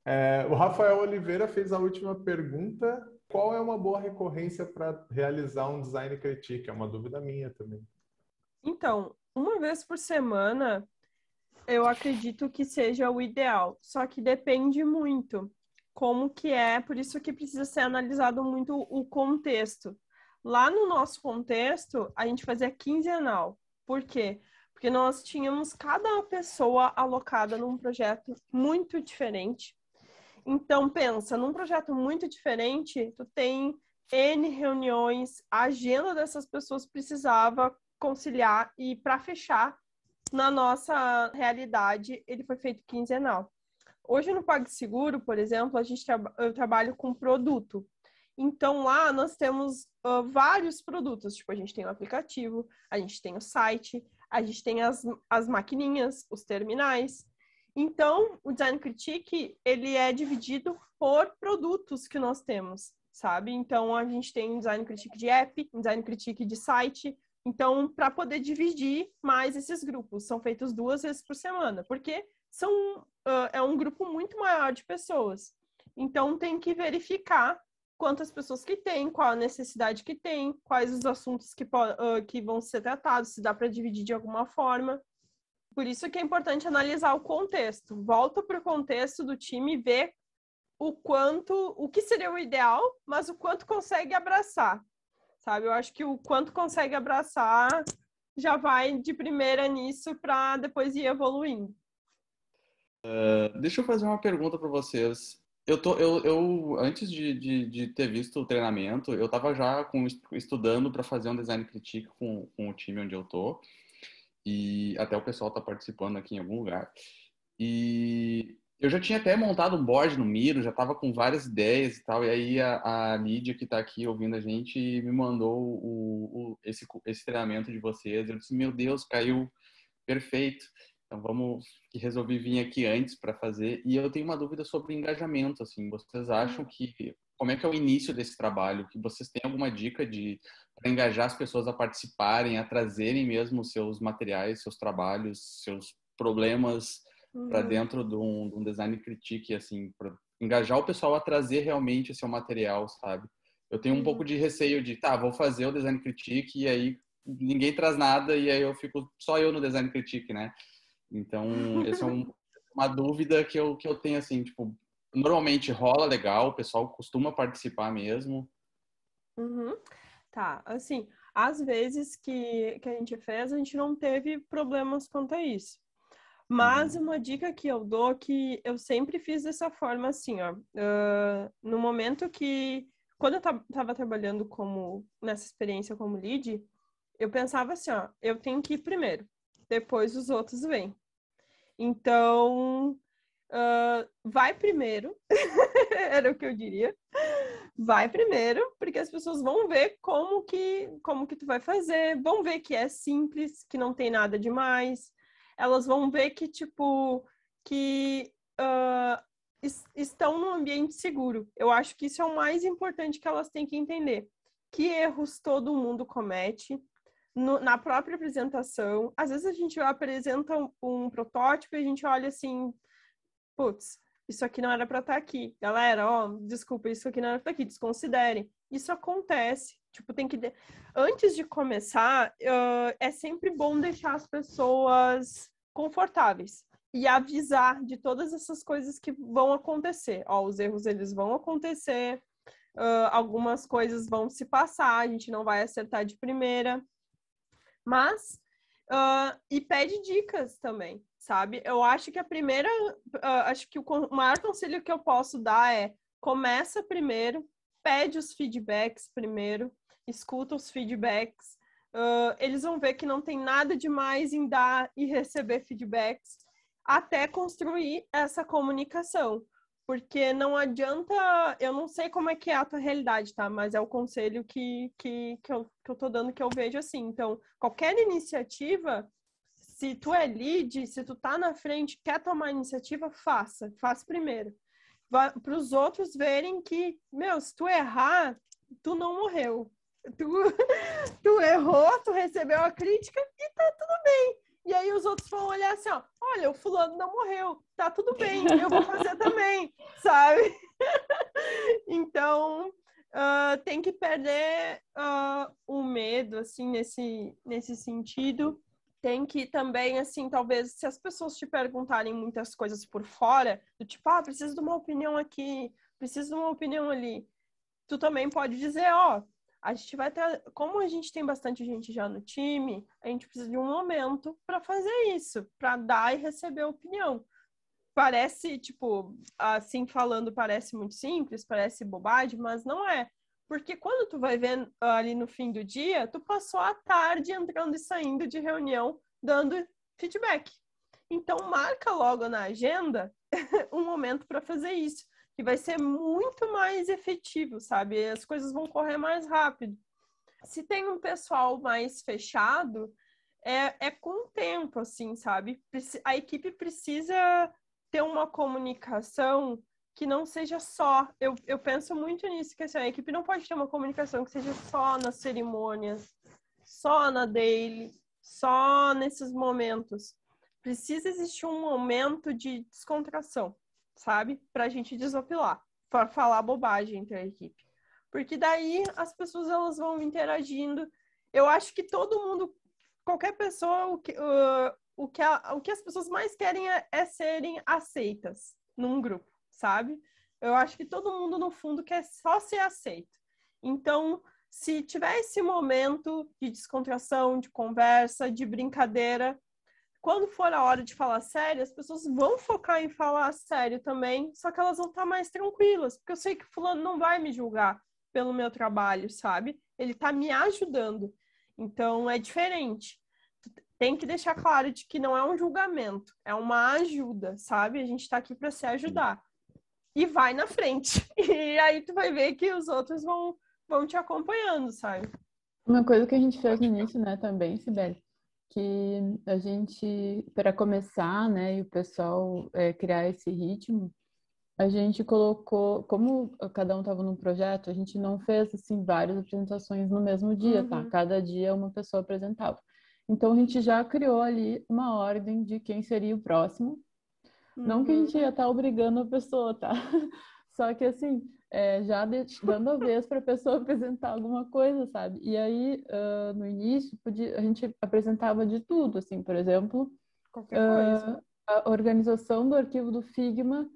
É, o Rafael Oliveira fez a última pergunta. Qual é uma boa recorrência para realizar um design critique? É uma dúvida minha também. Então, uma vez por semana, eu acredito que seja o ideal. Só que depende muito como que é, por isso que precisa ser analisado muito o contexto. Lá no nosso contexto, a gente fazia quinzenal. Por quê? porque nós tínhamos cada pessoa alocada num projeto muito diferente. Então, pensa, num projeto muito diferente, tu tem N reuniões, a agenda dessas pessoas precisava conciliar e para fechar, na nossa realidade, ele foi feito quinzenal. Hoje no PagSeguro, por exemplo, a gente tra eu trabalho com produto. Então lá nós temos uh, vários produtos, tipo a gente tem o aplicativo, a gente tem o site, a gente tem as, as maquininhas, os terminais. Então, o Design Critique, ele é dividido por produtos que nós temos, sabe? Então, a gente tem um Design Critique de app, um Design Critique de site. Então, para poder dividir mais esses grupos, são feitos duas vezes por semana, porque são, uh, é um grupo muito maior de pessoas. Então, tem que verificar quantas pessoas que tem, qual a necessidade que tem, quais os assuntos que, uh, que vão ser tratados, se dá para dividir de alguma forma. Por isso que é importante analisar o contexto. Volta para o contexto do time e ver o quanto, o que seria o ideal, mas o quanto consegue abraçar. Sabe? Eu acho que o quanto consegue abraçar já vai de primeira nisso para depois ir evoluindo. Uh, deixa eu fazer uma pergunta para vocês. Eu, tô, eu, eu antes de, de, de, ter visto o treinamento, eu estava já com, estudando para fazer um design critique com, com o time onde eu tô. E até o pessoal está participando aqui em algum lugar. E eu já tinha até montado um board no Miro, já estava com várias ideias e tal. E aí a, a Lídia, que está aqui ouvindo a gente, me mandou o, o, esse, esse treinamento de vocês. Eu disse, meu Deus, caiu perfeito. Então vamos que resolvi vir aqui antes para fazer e eu tenho uma dúvida sobre engajamento assim. Vocês acham hum. que como é que é o início desse trabalho? Que vocês têm alguma dica de para engajar as pessoas a participarem, a trazerem mesmo seus materiais, seus trabalhos, seus problemas uhum. para dentro de um, de um, design critique assim, para engajar o pessoal a trazer realmente seu material, sabe? Eu tenho um uhum. pouco de receio de, tá, vou fazer o design critique e aí ninguém traz nada e aí eu fico só eu no design critique, né? Então, essa é um, uma dúvida que eu, que eu tenho, assim, tipo, normalmente rola legal, o pessoal costuma participar mesmo. Uhum. Tá, assim, às vezes que, que a gente fez, a gente não teve problemas quanto a isso. Mas uma dica que eu dou que eu sempre fiz dessa forma assim, ó. Uh, no momento que. Quando eu estava trabalhando como nessa experiência como lead, eu pensava assim, ó, eu tenho que ir primeiro, depois os outros vêm. Então, uh, vai primeiro, era o que eu diria. Vai primeiro, porque as pessoas vão ver como que, como que tu vai fazer, vão ver que é simples, que não tem nada demais, elas vão ver que, tipo, que uh, es estão num ambiente seguro. Eu acho que isso é o mais importante que elas têm que entender. Que erros todo mundo comete no, na própria apresentação. Às vezes a gente apresenta um, um protótipo e a gente olha assim, putz, isso aqui não era para estar tá aqui. Galera, ó, desculpa, isso aqui não era para estar tá aqui, desconsiderem. Isso acontece. Tipo, tem que. De... Antes de começar, uh, é sempre bom deixar as pessoas confortáveis e avisar de todas essas coisas que vão acontecer. Ó, os erros eles vão acontecer, uh, algumas coisas vão se passar, a gente não vai acertar de primeira. Mas. Uh, e pede dicas também, sabe? Eu acho que a primeira. acho que o maior conselho que eu posso dar é começa primeiro, pede os feedbacks primeiro, escuta os feedbacks. Uh, eles vão ver que não tem nada demais em dar e receber feedbacks até construir essa comunicação. Porque não adianta, eu não sei como é que é a tua realidade, tá? Mas é o conselho que, que, que, eu, que eu tô dando que eu vejo assim. Então, qualquer iniciativa, se tu é lead, se tu tá na frente, quer tomar iniciativa, faça. Faça primeiro. Para os outros verem que, meu, se tu errar, tu não morreu. Tu, tu errou, tu recebeu a crítica e tá tudo bem. E aí os outros vão olhar assim, ó, olha, o fulano não morreu, tá tudo bem, eu vou fazer também, sabe? então, uh, tem que perder uh, o medo, assim, nesse, nesse sentido. Tem que também, assim, talvez, se as pessoas te perguntarem muitas coisas por fora, do tipo, ah, preciso de uma opinião aqui, preciso de uma opinião ali, tu também pode dizer, ó, oh, a gente vai ter, como a gente tem bastante gente já no time, a gente precisa de um momento para fazer isso, para dar e receber opinião. Parece, tipo, assim falando, parece muito simples, parece bobagem, mas não é. Porque quando tu vai ver ali no fim do dia, tu passou a tarde entrando e saindo de reunião, dando feedback. Então, marca logo na agenda um momento para fazer isso que vai ser muito mais efetivo, sabe? As coisas vão correr mais rápido. Se tem um pessoal mais fechado, é, é com o tempo, assim, sabe? A equipe precisa ter uma comunicação que não seja só. Eu, eu penso muito nisso, que assim, a equipe não pode ter uma comunicação que seja só nas cerimônias, só na daily, só nesses momentos. Precisa existir um momento de descontração sabe? Para a gente desopilar, para falar bobagem entre a equipe. Porque daí as pessoas elas vão interagindo. Eu acho que todo mundo, qualquer pessoa, o que, uh, o que, a, o que as pessoas mais querem é, é serem aceitas num grupo, sabe? Eu acho que todo mundo, no fundo, quer só ser aceito. Então, se tiver esse momento de descontração, de conversa, de brincadeira, quando for a hora de falar sério, as pessoas vão focar em falar sério também, só que elas vão estar mais tranquilas, porque eu sei que fulano não vai me julgar pelo meu trabalho, sabe? Ele está me ajudando. Então é diferente. Tem que deixar claro de que não é um julgamento, é uma ajuda, sabe? A gente está aqui para se ajudar. E vai na frente. E aí tu vai ver que os outros vão, vão te acompanhando, sabe? Uma coisa que a gente fez no início, né, também, Sibeli, que a gente, para começar, né, e o pessoal é, criar esse ritmo, a gente colocou, como cada um estava num projeto, a gente não fez assim várias apresentações no mesmo dia, tá? uhum. tá? Cada dia uma pessoa apresentava. Então a gente já criou ali uma ordem de quem seria o próximo. Uhum. Não que a gente ia estar tá obrigando a pessoa, tá? Só que assim, é, já dando a vez para a pessoa apresentar alguma coisa, sabe? E aí, uh, no início, podia, a gente apresentava de tudo, assim, por exemplo, uh, a organização do arquivo do Figma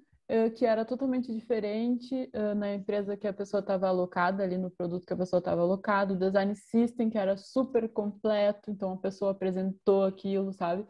que era totalmente diferente na empresa que a pessoa estava alocada, ali no produto que a pessoa estava alocada, o design system que era super completo, então a pessoa apresentou aquilo, sabe?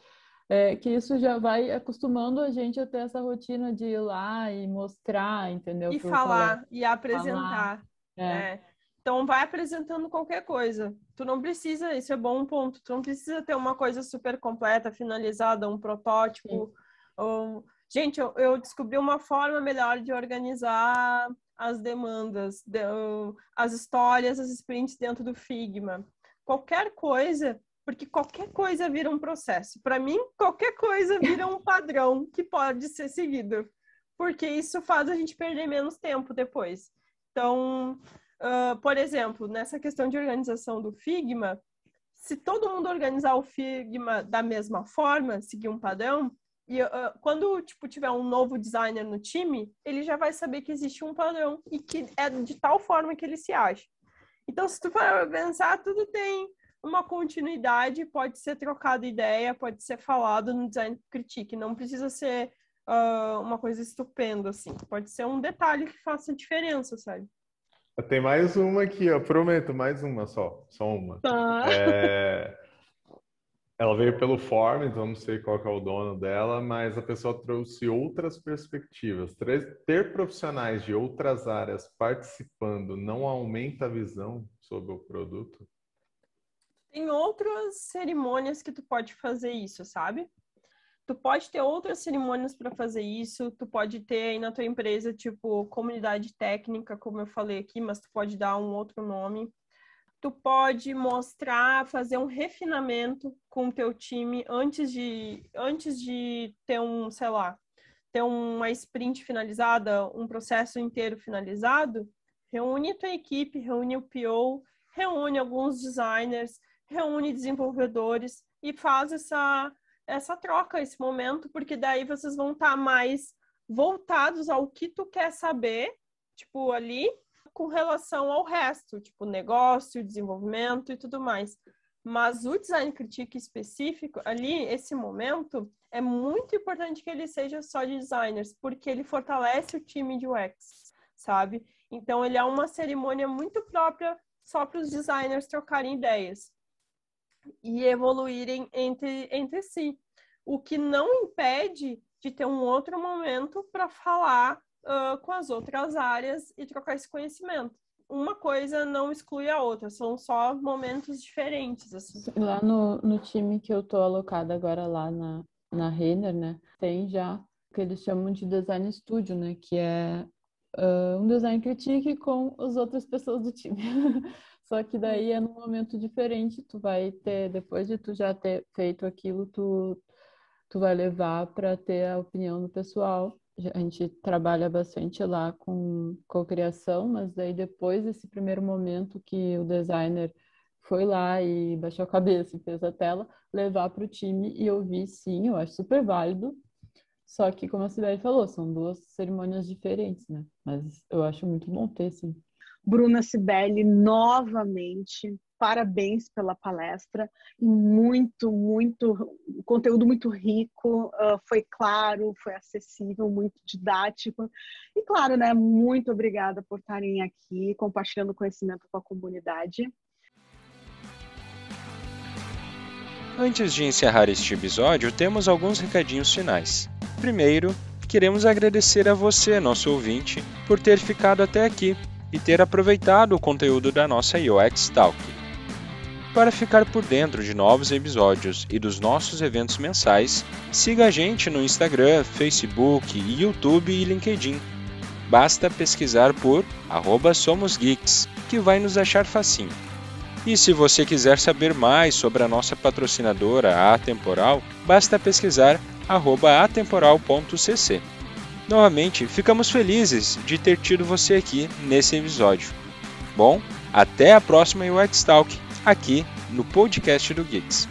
É, que isso já vai acostumando a gente a ter essa rotina de ir lá e mostrar, entendeu? E falar, colega. e apresentar. Falar. É. Né? Então vai apresentando qualquer coisa. Tu não precisa, isso é bom ponto, tu não precisa ter uma coisa super completa, finalizada, um protótipo. Ou... Gente, eu, eu, descobri uma forma melhor de organizar as demandas, de, as histórias, as sprints dentro do Figma. Qualquer coisa, porque qualquer coisa vira um processo. Para mim, qualquer coisa vira um padrão que pode ser seguido, porque isso faz a gente perder menos tempo depois. Então, Uh, por exemplo, nessa questão de organização do Figma, se todo mundo organizar o Figma da mesma forma, seguir um padrão, e uh, quando tipo tiver um novo designer no time, ele já vai saber que existe um padrão e que é de tal forma que ele se acha. Então, se tu for pensar, tudo tem uma continuidade, pode ser trocado ideia, pode ser falado no design critique, não precisa ser uh, uma coisa estupenda assim, pode ser um detalhe que faça diferença, sabe? Tem mais uma aqui, ó. Prometo, mais uma só. Só uma. Tá. É... Ela veio pelo Form, então não sei qual é o dono dela, mas a pessoa trouxe outras perspectivas. Ter profissionais de outras áreas participando não aumenta a visão sobre o produto? Tem outras cerimônias que tu pode fazer isso, sabe? tu pode ter outras cerimônias para fazer isso, tu pode ter aí na tua empresa, tipo, comunidade técnica, como eu falei aqui, mas tu pode dar um outro nome. Tu pode mostrar, fazer um refinamento com o teu time antes de, antes de ter um, sei lá, ter uma sprint finalizada, um processo inteiro finalizado. Reúne tua equipe, reúne o PO, reúne alguns designers, reúne desenvolvedores e faz essa essa troca, esse momento, porque daí vocês vão estar tá mais voltados ao que tu quer saber, tipo, ali, com relação ao resto, tipo, negócio, desenvolvimento e tudo mais. Mas o design critique específico, ali, esse momento, é muito importante que ele seja só de designers, porque ele fortalece o time de UX, sabe? Então, ele é uma cerimônia muito própria só para os designers trocarem ideias e evoluírem entre, entre si. O que não impede de ter um outro momento para falar uh, com as outras áreas e trocar esse conhecimento. Uma coisa não exclui a outra, são só momentos diferentes. Assim. Lá no, no time que eu estou alocada agora, lá na, na Renner, né, tem já o que eles chamam de design studio, né, que é uh, um design critique com as outras pessoas do time. Só que daí é num momento diferente, tu vai ter, depois de tu já ter feito aquilo, tu, tu vai levar para ter a opinião do pessoal. A gente trabalha bastante lá com cocriação, mas daí depois desse primeiro momento que o designer foi lá e baixou a cabeça e fez a tela, levar para o time e ouvir, sim, eu acho super válido. Só que, como a Sibeli falou, são duas cerimônias diferentes, né? Mas eu acho muito bom ter, sim. Bruna Cibele, novamente, parabéns pela palestra. Muito, muito, conteúdo muito rico, uh, foi claro, foi acessível, muito didático. E claro, né, muito obrigada por estarem aqui compartilhando conhecimento com a comunidade. Antes de encerrar este episódio, temos alguns recadinhos finais. Primeiro, queremos agradecer a você, nosso ouvinte, por ter ficado até aqui e ter aproveitado o conteúdo da nossa UX Talk. Para ficar por dentro de novos episódios e dos nossos eventos mensais, siga a gente no Instagram, Facebook, YouTube e LinkedIn. Basta pesquisar por @somosgeeks, que vai nos achar facinho. E se você quiser saber mais sobre a nossa patrocinadora, a Atemporal, basta pesquisar atemporal.cc. Novamente, ficamos felizes de ter tido você aqui nesse episódio. Bom, até a próxima UX Talk aqui no podcast do Geeks.